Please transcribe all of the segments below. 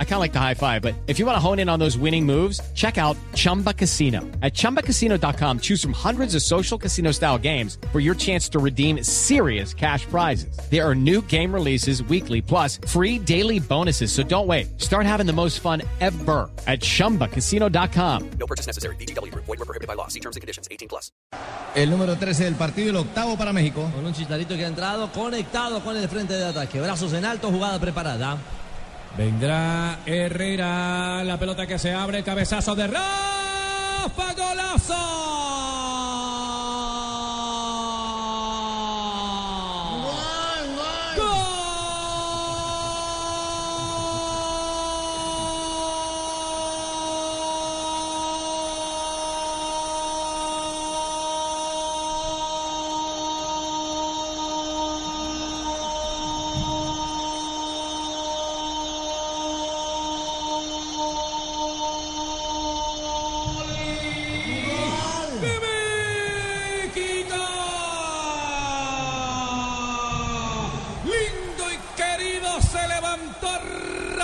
I kind of like the high five, but if you want to hone in on those winning moves, check out Chumba Casino. At ChumbaCasino.com, choose from hundreds of social casino style games for your chance to redeem serious cash prizes. There are new game releases weekly, plus free daily bonuses. So don't wait. Start having the most fun ever at ChumbaCasino.com. No purchase necessary. VGW. Void were prohibited by law. See terms and conditions. 18 plus. El número 13 del partido, el octavo para México. Con un chicharito que ha entrado conectado con el frente de ataque. Brazos en alto, jugada preparada. Vendrá Herrera, la pelota que se abre, cabezazo de Rafa, golazo.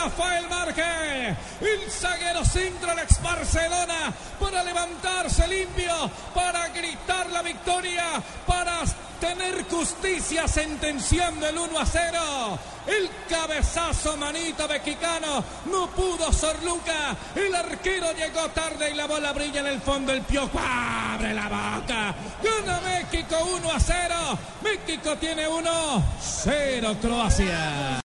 Rafael Márquez. El zaguero centro Alex Barcelona para levantarse limpio, para gritar la victoria, para tener justicia sentenciando el 1 a 0. El cabezazo manito mexicano no pudo Sorluca. El arquero llegó tarde y la bola brilla en el fondo. El piojo abre la boca. Gana México 1 a 0. México tiene 1 0 Croacia.